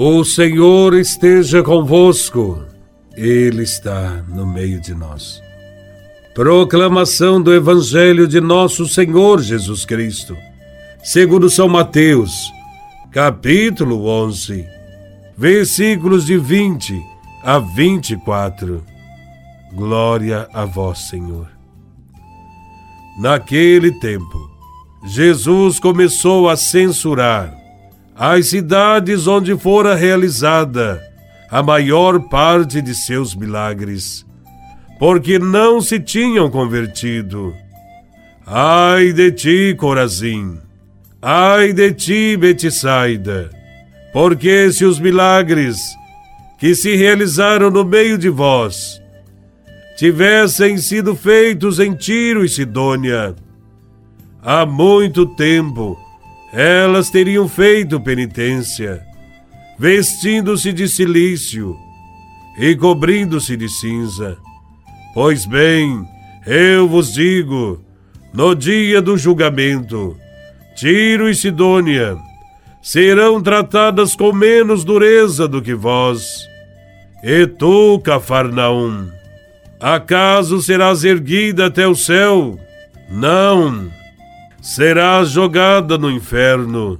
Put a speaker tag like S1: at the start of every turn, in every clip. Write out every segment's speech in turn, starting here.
S1: O Senhor esteja convosco, Ele está no meio de nós. Proclamação do Evangelho de Nosso Senhor Jesus Cristo, segundo São Mateus, capítulo 11, versículos de 20 a 24. Glória a Vós, Senhor. Naquele tempo, Jesus começou a censurar as cidades onde fora realizada a maior parte de seus milagres, porque não se tinham convertido. Ai de ti, Corazim! Ai de ti, Betsaida! Porque se os milagres que se realizaram no meio de vós tivessem sido feitos em Tiro e Sidônia, há muito tempo elas teriam feito penitência, vestindo-se de silício e cobrindo-se de cinza. Pois bem, eu vos digo, no dia do julgamento, Tiro e Sidônia serão tratadas com menos dureza do que vós. E tu, Cafarnaum, acaso serás erguida até o céu? Não serás jogada no inferno.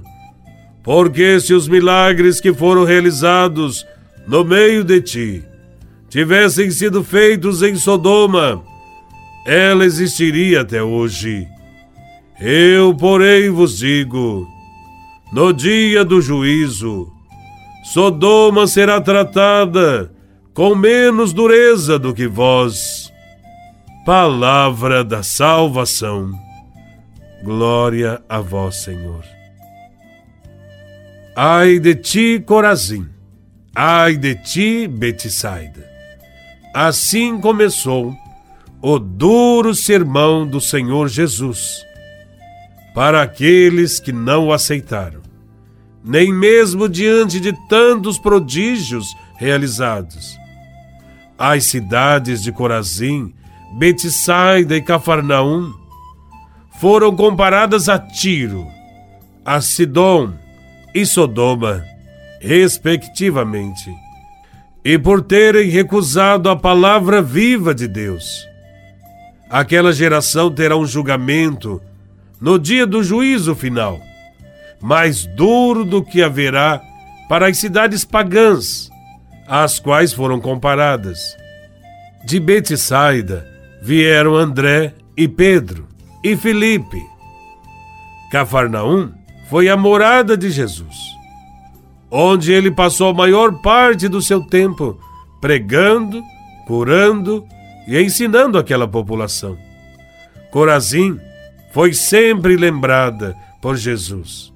S1: Porque se os milagres que foram realizados no meio de ti tivessem sido feitos em Sodoma, ela existiria até hoje. Eu, porém, vos digo: no dia do juízo, Sodoma será tratada com menos dureza do que vós. Palavra da salvação. Glória a vós, Senhor. Ai de ti, Corazim. Ai de ti, Betsaida. Assim começou o duro sermão do Senhor Jesus para aqueles que não o aceitaram, nem mesmo diante de tantos prodígios realizados. As cidades de Corazim, Betsaida e Cafarnaum foram comparadas a Tiro, a Sidom e Sodoma, respectivamente, e por terem recusado a palavra viva de Deus. Aquela geração terá um julgamento no dia do juízo final, mais duro do que haverá para as cidades pagãs, às quais foram comparadas. De Betsaida vieram André e Pedro, e Filipe. Cafarnaum foi a morada de Jesus, onde ele passou a maior parte do seu tempo pregando, curando e ensinando aquela população. Corazim foi sempre lembrada por Jesus.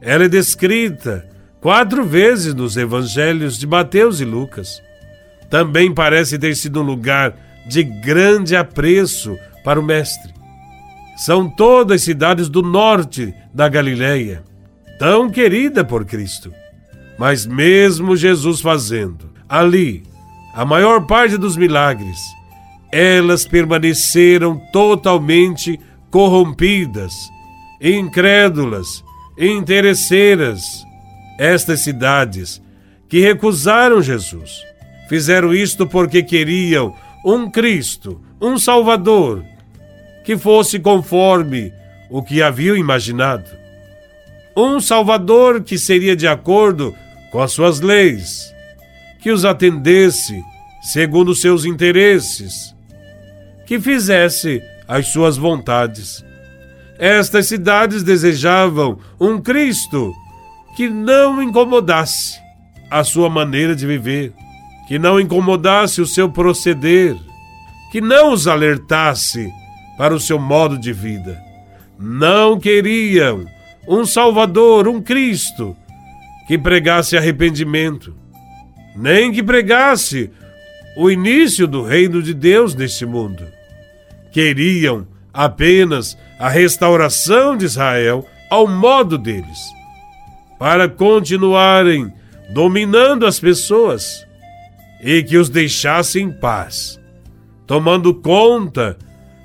S1: Ela é descrita quatro vezes nos evangelhos de Mateus e Lucas. Também parece ter sido um lugar de grande apreço para o Mestre são todas cidades do norte da Galileia, tão querida por Cristo. Mas mesmo Jesus fazendo ali a maior parte dos milagres, elas permaneceram totalmente corrompidas, incrédulas, interesseiras. Estas cidades que recusaram Jesus fizeram isto porque queriam um Cristo, um Salvador, que fosse conforme o que haviam imaginado. Um Salvador que seria de acordo com as suas leis, que os atendesse segundo seus interesses, que fizesse as suas vontades. Estas cidades desejavam um Cristo que não incomodasse a sua maneira de viver, que não incomodasse o seu proceder, que não os alertasse para o seu modo de vida. Não queriam um Salvador, um Cristo, que pregasse arrependimento, nem que pregasse o início do reino de Deus neste mundo. Queriam apenas a restauração de Israel ao modo deles, para continuarem dominando as pessoas e que os deixassem em paz, tomando conta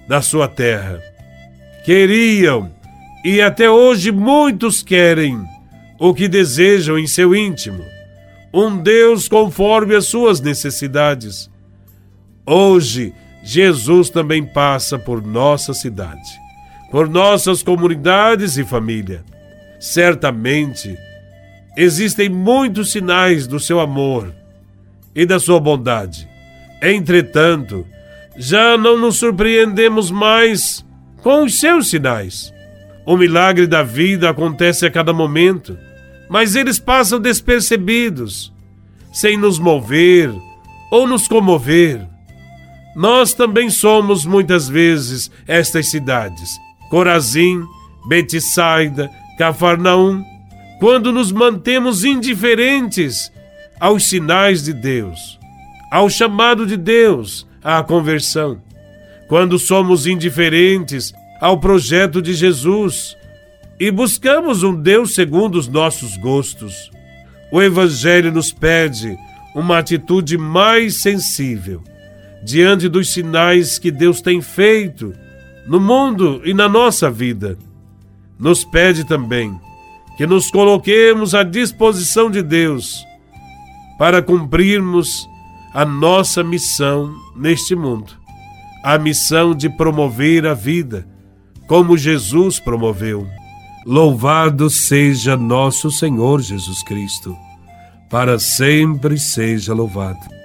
S1: da sua terra. Queriam, e até hoje muitos querem, o que desejam em seu íntimo, um Deus conforme as suas necessidades. Hoje, Jesus também passa por nossa cidade, por nossas comunidades e família. Certamente, existem muitos sinais do seu amor e da sua bondade. Entretanto, já não nos surpreendemos mais com os seus sinais. O milagre da vida acontece a cada momento, mas eles passam despercebidos, sem nos mover ou nos comover. Nós também somos muitas vezes estas cidades, Corazim, Betsaida, Cafarnaum, quando nos mantemos indiferentes aos sinais de Deus, ao chamado de Deus à conversão, quando somos indiferentes ao projeto de Jesus e buscamos um Deus segundo os nossos gostos. O Evangelho nos pede uma atitude mais sensível diante dos sinais que Deus tem feito no mundo e na nossa vida. Nos pede também que nos coloquemos à disposição de Deus para cumprirmos a nossa missão neste mundo, a missão de promover a vida, como Jesus promoveu. Louvado seja nosso Senhor Jesus Cristo, para sempre seja louvado.